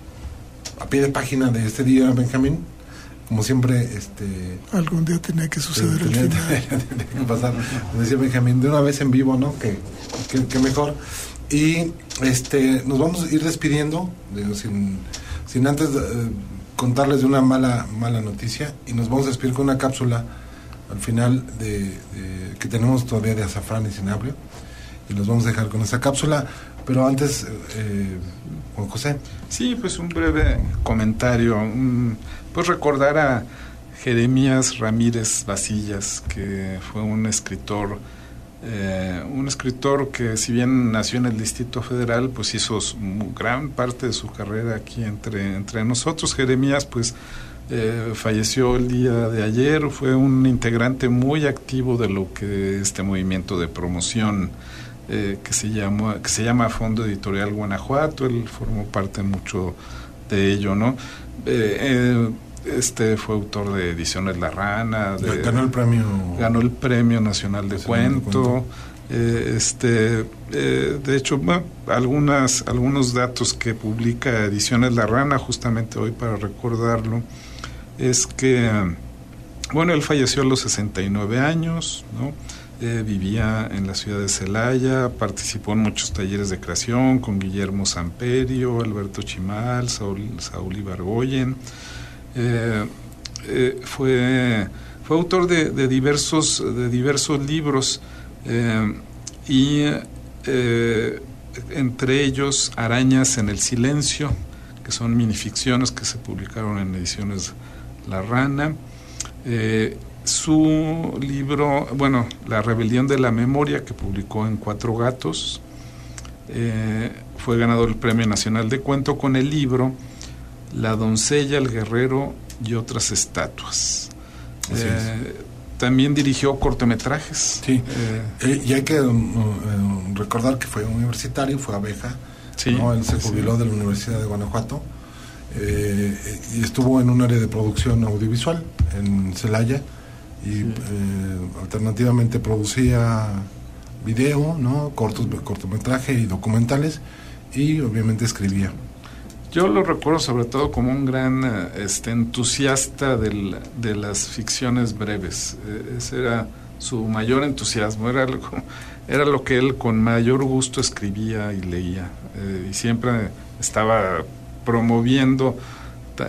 a pie de página de este día, Benjamín. Como siempre, este. Algún día tiene que suceder el final. que pasar, decía Benjamín, de una vez en vivo, ¿no? Que, que, mejor. Y este, nos vamos a ir despidiendo, sin, sin antes eh, contarles de una mala, mala noticia. Y nos vamos a despedir con una cápsula al final de, que tenemos todavía de azafrán y cinabrio y los vamos a dejar con esa cápsula pero antes eh, Juan José sí pues un breve comentario pues recordar a Jeremías Ramírez Vasillas que fue un escritor Eh, un escritor que si bien nació en el Distrito Federal, pues hizo gran parte de su carrera aquí entre, entre nosotros. Jeremías, pues eh, falleció el día de ayer, fue un integrante muy activo de lo que este movimiento de promoción eh, que, se llama, que se llama Fondo Editorial Guanajuato, él formó parte mucho de ello, ¿no? este fue autor de Ediciones La Rana. ganó el premio. Ganó el premio nacional de cuento. Eh, este, eh, de hecho, algunas, algunos datos que publica Ediciones La Rana, justamente hoy para recordarlo, es que, bueno, él falleció a los 69 años, ¿no? Eh, vivía en la ciudad de Celaya, participó en muchos talleres de creación con Guillermo Samperio, Alberto Chimal, Saúl, Saúl Ibargoyen. Eh, eh, fue, fue autor de, diversos, de diversos libros y entre ellos Arañas en el Silencio, que son minificciones que se publicaron en ediciones La Rana. Su libro, bueno, La Rebelión de la Memoria, que publicó en Cuatro Gatos, fue ganador del Premio Nacional de Cuento con el libro la doncella, el guerrero y otras estatuas. Eh, también dirigió cortometrajes. Sí. Eh, eh, y hay que um, recordar que fue universitario, fue abeja. Sí, Él se jubiló de la Universidad de Guanajuato y estuvo en un área de producción audiovisual en Celaya y alternativamente producía video, ¿no? Cortos, cortometraje y documentales y obviamente escribía. Yo lo recuerdo sobre todo como un gran eh, este, entusiasta de las ficciones breves. Eh, ese era su mayor entusiasmo, era lo, era lo que él con mayor gusto escribía y leía. Eh, y siempre estaba promoviendo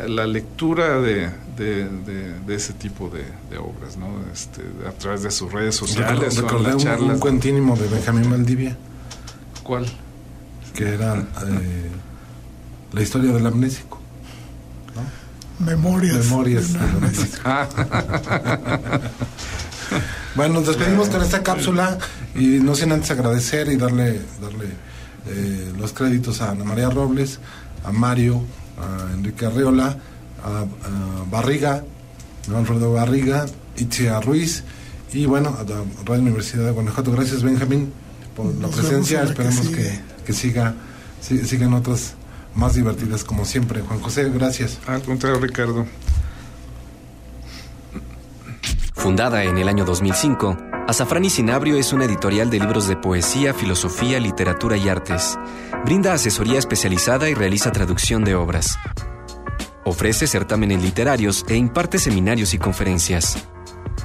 la lectura de, de, ese tipo de, obras, ¿no? Este, a través de sus redes sociales. Recordé, un, un, cuentínimo de Benjamín Maldivia. ¿Cuál? Que era la historia del amnésico. Memorias. Memorias bueno, nos despedimos con esta cápsula y no sin antes agradecer y darle, darle eh, los créditos a Ana María Robles, a Mario, a Enrique Arreola, a, Barriga, a Alfredo Barriga, Itzia Ruiz y bueno, a la Radio Universidad de Guanajuato. Gracias Benjamín por la presencia. Esperemos que, que, siga, sigan otras más divertidas como siempre. Juan José, gracias. Al contrario, Ricardo. Fundada en el año 2005, Azafrán y Cinabrio es una editorial de libros de poesía, filosofía, literatura y artes. Brinda asesoría especializada y realiza traducción de obras. Ofrece certámenes literarios e imparte seminarios y conferencias.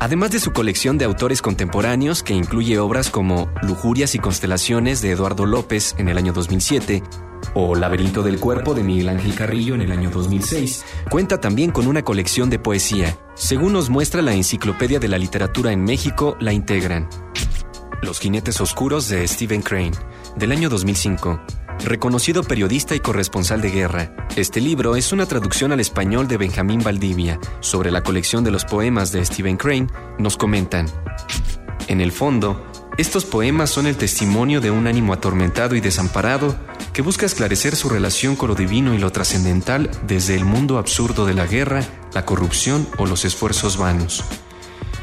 Además de su colección de autores contemporáneos que incluye obras como Lujurias y Constelaciones de Eduardo López en el año 2007 o Laberinto del Cuerpo de Miguel Ángel Carrillo en el año 2006. Cuenta también con una colección de poesía. Según nos muestra la Enciclopedia de la Literatura en México, la integran. Los jinetes oscuros de Stephen Crane, del año 2005. Reconocido periodista y corresponsal de guerra, este libro es una traducción al español de Benjamín Valdivia sobre la colección de los poemas de Stephen Crane. Nos comentan. En el fondo, estos poemas son el testimonio de un ánimo atormentado y desamparado que busca esclarecer su relación con lo divino y lo trascendental desde el mundo absurdo de la guerra, la corrupción o los esfuerzos vanos.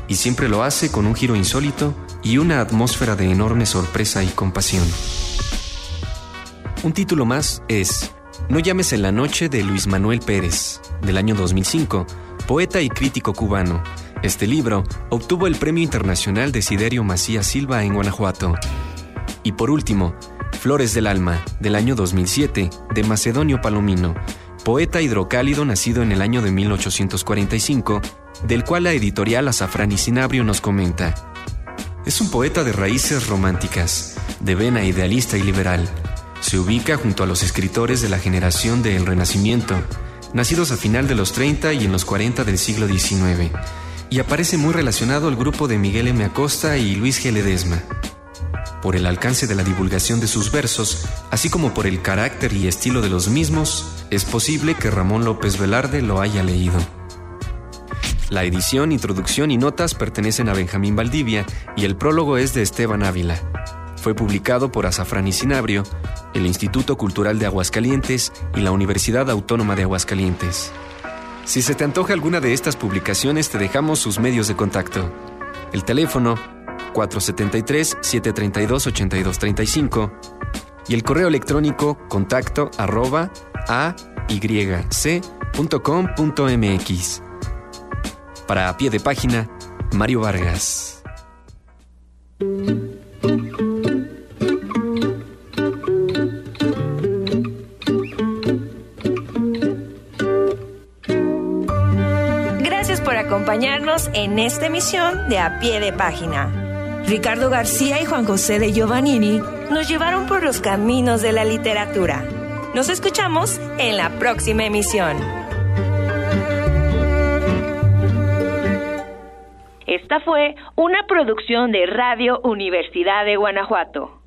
Y siempre lo hace con un giro insólito y una atmósfera de enorme sorpresa y compasión. Un título más es No llames en la noche de Luis Manuel Pérez, del año 2005, poeta y crítico cubano, este libro obtuvo el Premio Internacional de Siderio Macías Silva en Guanajuato. Y por último, Flores del Alma, del año 2007, de Macedonio Palomino, poeta hidrocálido nacido en el año de 1845, del cual la editorial Azafrán y Cinabrio nos comenta. Es un poeta de raíces románticas, de vena idealista y liberal. Se ubica junto a los escritores de la generación del Renacimiento, nacidos a final de los 30 y en los 40 del siglo XIX y aparece muy relacionado al grupo de Miguel M. Acosta y Luis G. Ledesma. Por el alcance de la divulgación de sus versos, así como por el carácter y estilo de los mismos, es posible que Ramón López Velarde lo haya leído. La edición, introducción y notas pertenecen a Benjamín Valdivia y el prólogo es de Esteban Ávila. Fue publicado por Azafrán y Cinabrio, el Instituto Cultural de Aguascalientes y la Universidad Autónoma de Aguascalientes. Si se te antoja alguna de estas publicaciones, te dejamos sus medios de contacto. El teléfono 473-732-8235 y el correo electrónico contacto arroba ayc.com.mx. Para a pie de página, Mario Vargas. Gracias por acompañarnos en esta emisión de A Pie de Página. Ricardo García y Juan José de Giovannini nos llevaron por los caminos de la literatura. Nos escuchamos en la próxima emisión. Esta fue una producción de Radio Universidad de Guanajuato.